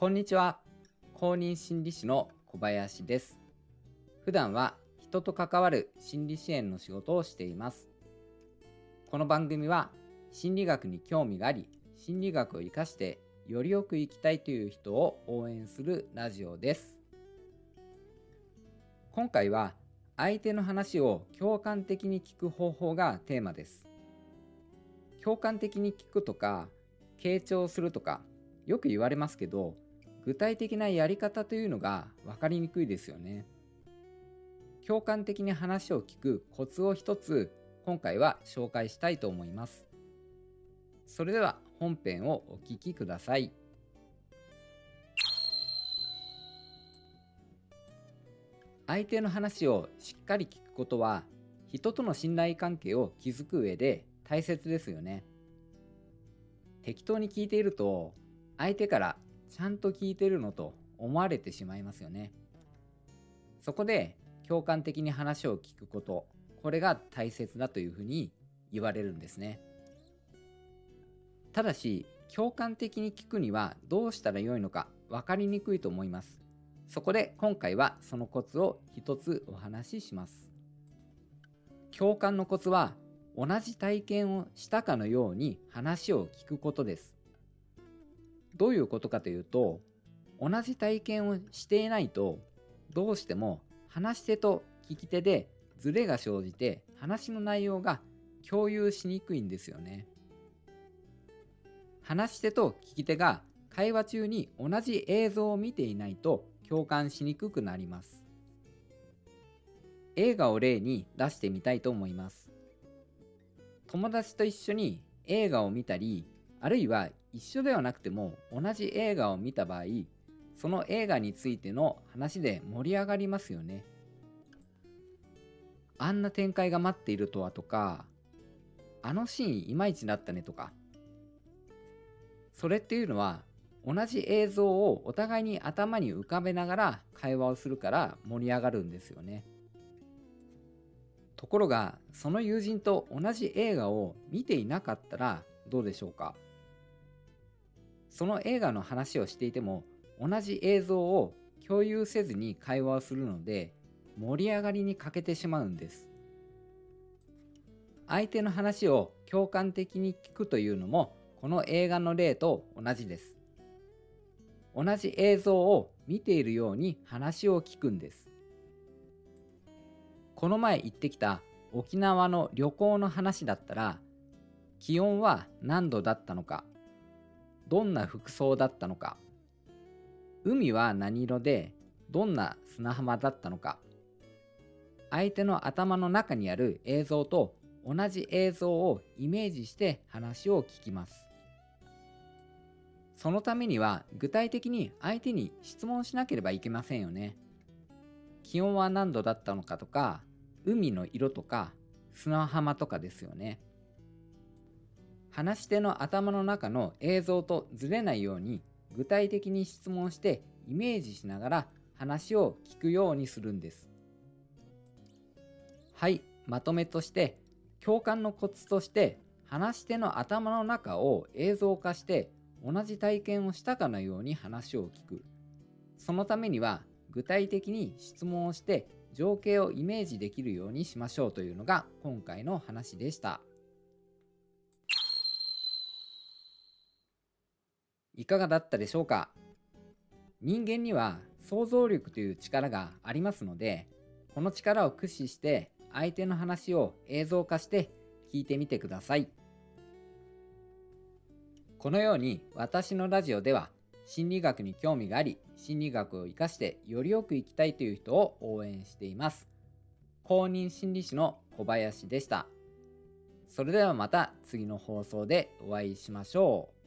こんにちは。公認心理師の小林です。普段は人と関わる心理支援の仕事をしています。この番組は心理学に興味があり、心理学を活かしてよりよく生きたいという人を応援するラジオです。今回は相手の話を共感的に聞く方法がテーマです。共感的に聞くとか、傾聴するとか、よく言われますけど、具体的なやり方というのが分かりにくいですよね。共感的に話を聞くコツを一つ今回は紹介したいと思います。それでは本編をお聴きください。相手の話をしっかり聞くことは人との信頼関係を築く上で大切ですよね。適当に聞いていると相手からちゃんと聞いてるのと思われてしまいますよね。そこで共感的に話を聞くことこれが大切だというふうに言われるんですね。ただし共感的に聞くにはどうしたらよいのか分かりにくいと思います。そこで今回はそのコツを一つお話しします。共感のコツは同じ体験をしたかのように話を聞くことです。どういうことかというと同じ体験をしていないとどうしても話し手と聞き手でズレが生じて話の内容が共有しにくいんですよね。話し手と聞き手が会話中に同じ映像を見ていないと共感しにくくなります。映画を例に出してみたいと思います。友達と一緒に映画を見たり、あるいは一緒ではなくても同じ映画を見た場合、その映画についての話で盛り上がりますよね。あんな展開が待っているとはとか、あのシーンいまいちだったねとか。それっていうのは同じ映像をお互いに頭に浮かべながら会話をするから盛り上がるんですよね。ところがその友人と同じ映画を見ていなかったらどうでしょうか？その映画の話をしていても同じ映像を共有せずに会話をするので盛り上がりに欠けてしまうんです。相手の話を共感的に聞くというのもこの映画の例と同じです。同じ映像を見ているように話を聞くんです。この前行ってきた沖縄の旅行の話だったら気温は何度だったのかどんな服装だったのか海は何色でどんな砂浜だったのか相手の頭の中にある映像と同じ映像をイメージして話を聞きますそのためには具体的に相手に質問しなければいけませんよね。気温は何度だったのかとか、海の色とか、砂浜とかですよね。話し手の頭の中の映像とずれないように具体的に質問してイメージしながら話を聞くようにするんです。はい、まとめとして共感のコツとして話し手の頭の中を映像化して同じ体験をしたかのように話を聞く。そのためには具体的に質問をして情景をイメージできるようにしましょうというのが今回の話でした。いかがだったでしょうか？人間には想像力という力がありますのでこの力を駆使して相手の話を映像化して聞いてみてください。このように私のラジオでは心理学に興味があり心理学を活かしてよりよく生きたいという人を応援しています。公認心理師の小林でした。それではまた次の放送でお会いしましょう。